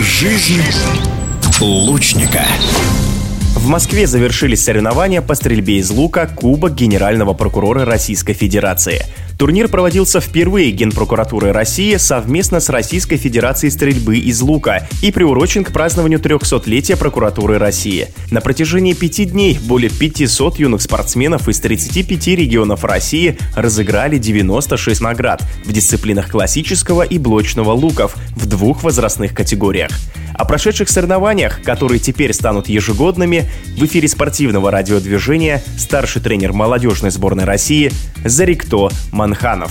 Жизнь лучника. В Москве завершились соревнования по стрельбе из лука Кубок Генерального прокурора Российской Федерации. Турнир проводился впервые Генпрокуратурой России совместно с Российской Федерацией стрельбы из лука и приурочен к празднованию 300-летия Прокуратуры России. На протяжении пяти дней более 500 юных спортсменов из 35 регионов России разыграли 96 наград в дисциплинах классического и блочного луков в двух возрастных категориях. О прошедших соревнованиях, которые теперь станут ежегодными, в эфире спортивного радиодвижения старший тренер молодежной сборной России Зарикто Манханов.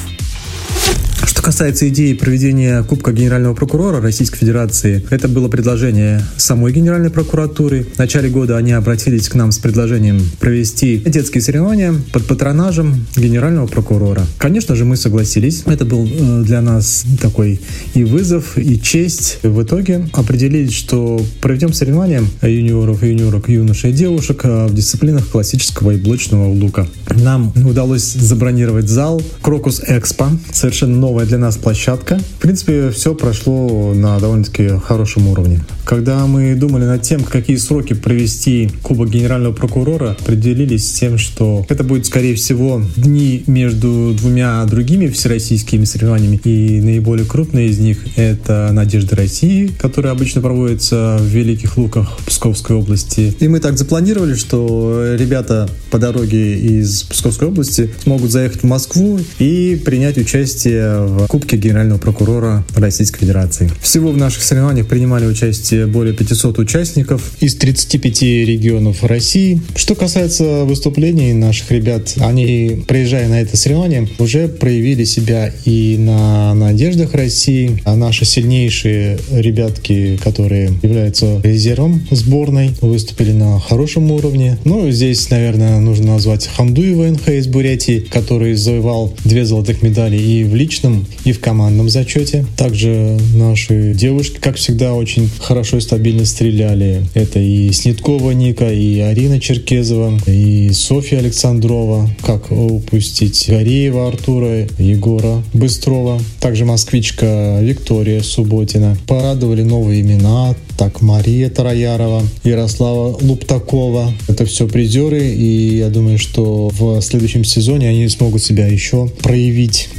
Что касается идеи проведения Кубка Генерального прокурора Российской Федерации, это было предложение самой Генеральной прокуратуры. В начале года они обратились к нам с предложением провести детские соревнования под патронажем Генерального прокурора. Конечно же, мы согласились. Это был э, для нас такой и вызов, и честь. В итоге определились, что проведем соревнования юниоров, юниорок, юношей и девушек э, в дисциплинах классического и блочного лука. Нам удалось забронировать зал Крокус Экспо, совершенно новая для нас площадка. В принципе, все прошло на довольно-таки хорошем уровне. Когда мы думали над тем, какие сроки провести Кубок Генерального прокурора, определились с тем, что это будет, скорее всего, дни между двумя другими всероссийскими соревнованиями. И наиболее крупные из них — это «Надежда России», которая обычно проводится в Великих Луках Псковской области. И мы так запланировали, что ребята по дороге из Псковской области смогут заехать в Москву и принять участие в Кубке Генерального прокурора Российской Федерации. Всего в наших соревнованиях принимали участие более 500 участников из 35 регионов России. Что касается выступлений наших ребят, они, приезжая на это соревнование, уже проявили себя и на надеждах России, а наши сильнейшие ребятки, которые являются резервом сборной, выступили на хорошем уровне. Ну, здесь, наверное, нужно назвать Хамдуева НХ из Бурятии, который завоевал две золотых медали и в личном, и в командном зачете. Также наши девушки, как всегда, очень хорошо и стабильно стреляли. Это и Снеткова Ника, и Арина Черкезова, и Софья Александрова. Как упустить Гореева Артура, Егора Быстрова. Также москвичка Виктория Субботина. Порадовали новые имена. Так, Мария Тараярова, Ярослава Луптакова. Это все призеры, и я думаю, что в следующем сезоне они смогут себя еще проявить.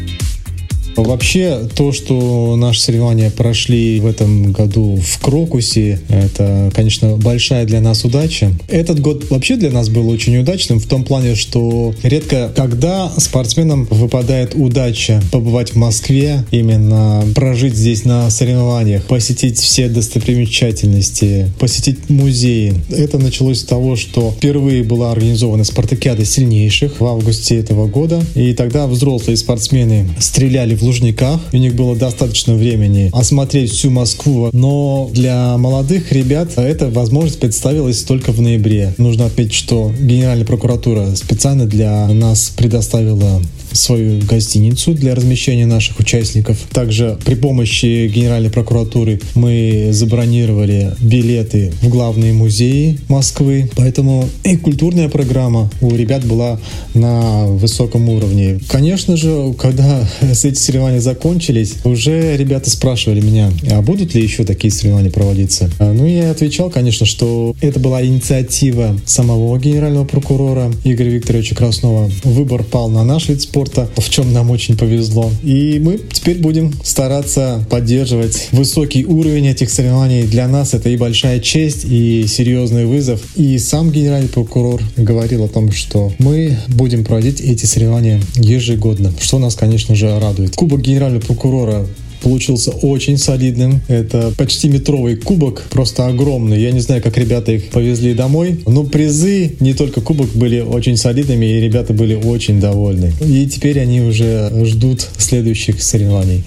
Вообще, то, что наши соревнования прошли в этом году в Крокусе, это, конечно, большая для нас удача. Этот год вообще для нас был очень удачным в том плане, что редко когда спортсменам выпадает удача побывать в Москве, именно прожить здесь на соревнованиях, посетить все достопримечательности, посетить музеи. Это началось с того, что впервые была организована спартакиада сильнейших в августе этого года, и тогда взрослые спортсмены стреляли в Лужниках. У них было достаточно времени осмотреть всю Москву, но для молодых ребят эта возможность представилась только в ноябре. Нужно отметить, что Генеральная прокуратура специально для нас предоставила свою гостиницу для размещения наших участников. Также при помощи Генеральной прокуратуры мы забронировали билеты в главные музеи Москвы. Поэтому и культурная программа у ребят была на высоком уровне. Конечно же, когда эти соревнования закончились, уже ребята спрашивали меня, а будут ли еще такие соревнования проводиться? А, ну, я отвечал, конечно, что это была инициатива самого генерального прокурора Игоря Викторовича Краснова. Выбор пал на наш вид спорта в чем нам очень повезло. И мы теперь будем стараться поддерживать высокий уровень этих соревнований. Для нас это и большая честь, и серьезный вызов. И сам генеральный прокурор говорил о том, что мы будем проводить эти соревнования ежегодно, что нас, конечно же, радует. Кубок генерального прокурора получился очень солидным. Это почти метровый кубок, просто огромный. Я не знаю, как ребята их повезли домой, но призы, не только кубок, были очень солидными, и ребята были очень довольны. И теперь они уже ждут следующих соревнований.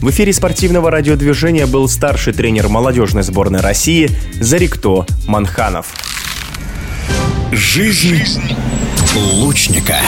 В эфире спортивного радиодвижения был старший тренер молодежной сборной России Зарикто Манханов. Жизнь лучника.